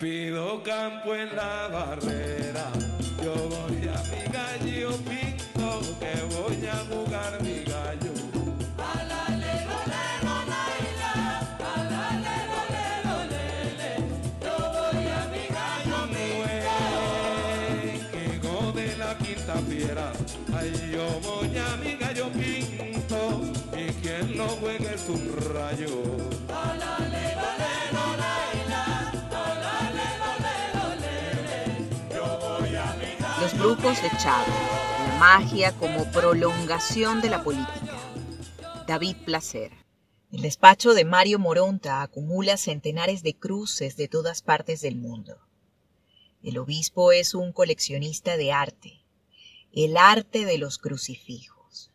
pido campo en la barrera. Yo voy a mi gallo pinto, que voy a jugar mi gallo. Hijo de la quinta fiera, ay yo voy a mi gallo pinto, y quien lo juegue es un rayo. Brujos de Chávez, la magia como prolongación de la política. David Placer. El despacho de Mario Moronta acumula centenares de cruces de todas partes del mundo. El obispo es un coleccionista de arte, el arte de los crucifijos.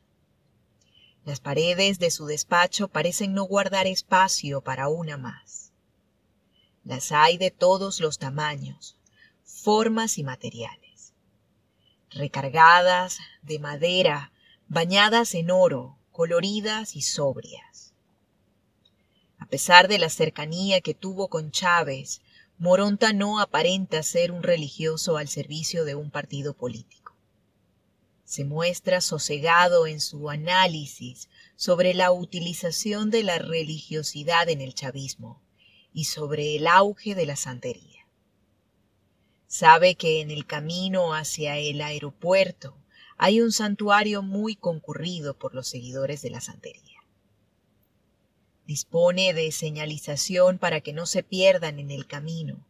Las paredes de su despacho parecen no guardar espacio para una más. Las hay de todos los tamaños, formas y materiales. Recargadas de madera, bañadas en oro, coloridas y sobrias. A pesar de la cercanía que tuvo con Chávez, Moronta no aparenta ser un religioso al servicio de un partido político. Se muestra sosegado en su análisis sobre la utilización de la religiosidad en el chavismo y sobre el auge de la santería. Sabe que en el camino hacia el aeropuerto hay un santuario muy concurrido por los seguidores de la santería. Dispone de señalización para que no se pierdan en el camino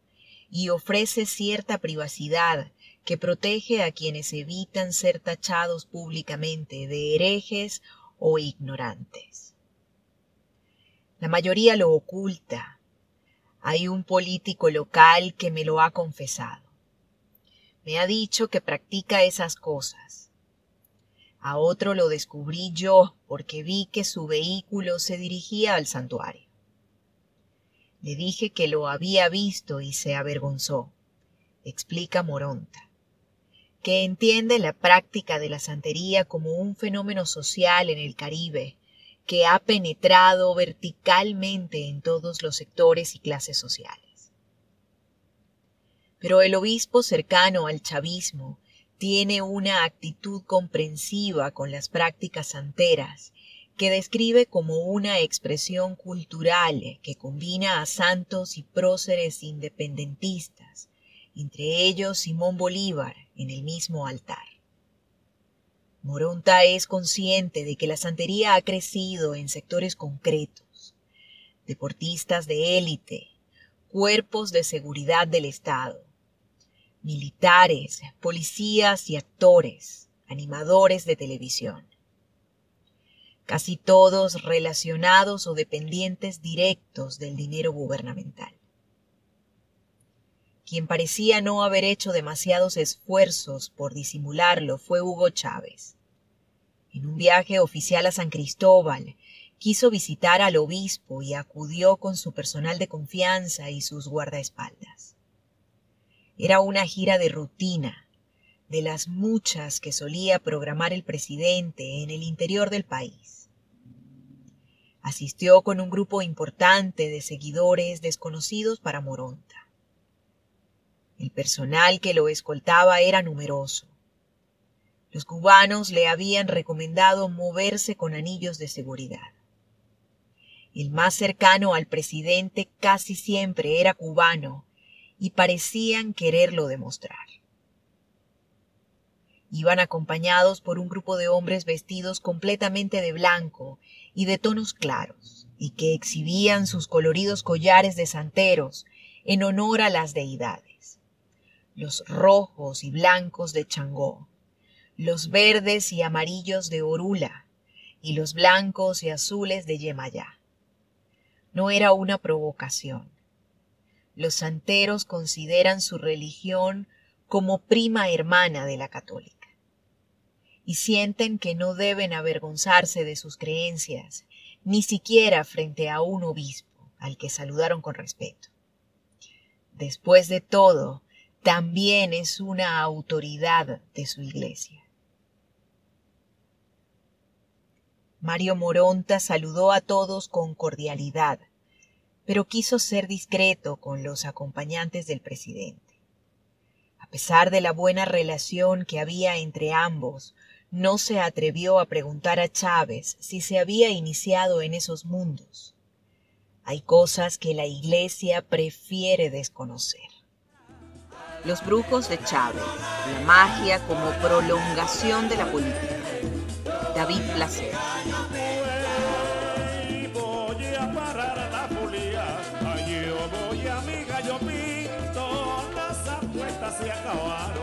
y ofrece cierta privacidad que protege a quienes evitan ser tachados públicamente de herejes o ignorantes. La mayoría lo oculta. Hay un político local que me lo ha confesado. Me ha dicho que practica esas cosas. A otro lo descubrí yo porque vi que su vehículo se dirigía al santuario. Le dije que lo había visto y se avergonzó, explica Moronta, que entiende la práctica de la santería como un fenómeno social en el Caribe que ha penetrado verticalmente en todos los sectores y clases sociales. Pero el obispo cercano al chavismo tiene una actitud comprensiva con las prácticas santeras que describe como una expresión cultural que combina a santos y próceres independentistas, entre ellos Simón Bolívar, en el mismo altar. Moronta es consciente de que la santería ha crecido en sectores concretos, deportistas de élite, cuerpos de seguridad del Estado, militares, policías y actores, animadores de televisión casi todos relacionados o dependientes directos del dinero gubernamental. Quien parecía no haber hecho demasiados esfuerzos por disimularlo fue Hugo Chávez. En un viaje oficial a San Cristóbal, quiso visitar al obispo y acudió con su personal de confianza y sus guardaespaldas. Era una gira de rutina, de las muchas que solía programar el presidente en el interior del país. Asistió con un grupo importante de seguidores desconocidos para Moronta. El personal que lo escoltaba era numeroso. Los cubanos le habían recomendado moverse con anillos de seguridad. El más cercano al presidente casi siempre era cubano y parecían quererlo demostrar. Iban acompañados por un grupo de hombres vestidos completamente de blanco y de tonos claros, y que exhibían sus coloridos collares de santeros en honor a las deidades. Los rojos y blancos de Changó, los verdes y amarillos de Orula, y los blancos y azules de Yemayá. No era una provocación. Los santeros consideran su religión como prima hermana de la católica y sienten que no deben avergonzarse de sus creencias, ni siquiera frente a un obispo, al que saludaron con respeto. Después de todo, también es una autoridad de su iglesia. Mario Moronta saludó a todos con cordialidad, pero quiso ser discreto con los acompañantes del presidente. A pesar de la buena relación que había entre ambos, no se atrevió a preguntar a Chávez si se había iniciado en esos mundos. Hay cosas que la Iglesia prefiere desconocer. Los brujos de Chávez, la magia como prolongación de la política. David Placer. Apuestas se acabaron.